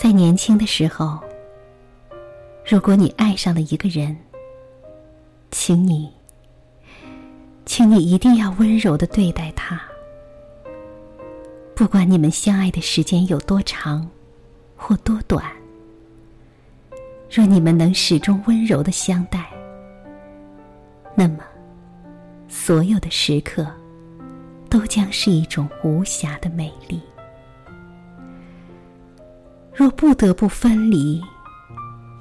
在年轻的时候，如果你爱上了一个人，请你，请你一定要温柔的对待他。不管你们相爱的时间有多长，或多短，若你们能始终温柔的相待，那么所有的时刻都将是一种无暇的美丽。若不得不分离，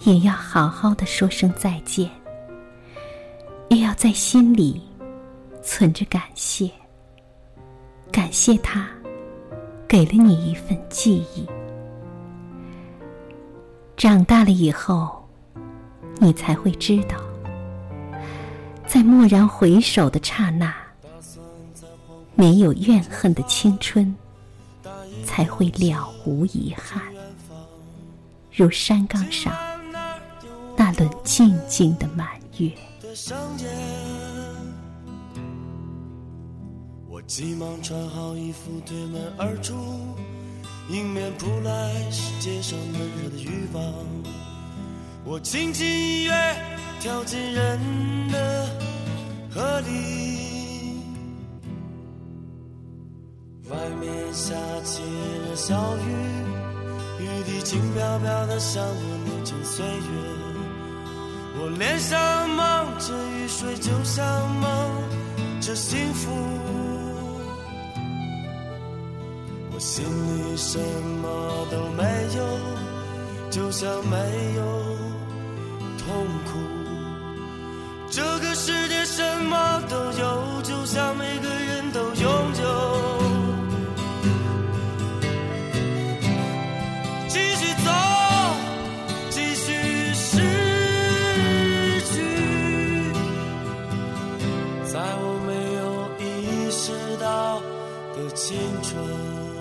也要好好的说声再见，也要在心里存着感谢，感谢他给了你一份记忆。长大了以后，你才会知道，在蓦然回首的刹那，没有怨恨的青春，才会了无遗憾。如山岗上那轮静静的满月。我急忙穿好衣服，推门而出，迎面扑来是街上闷热的欲望。我轻轻一跃，跳进人的河里。外面下起了小雨。雨滴轻飘飘的，像我年轻岁月。我脸上蒙着雨水，就像蒙着幸福。我心里什么都没有，就像没有痛苦。在我没有意识到的青春。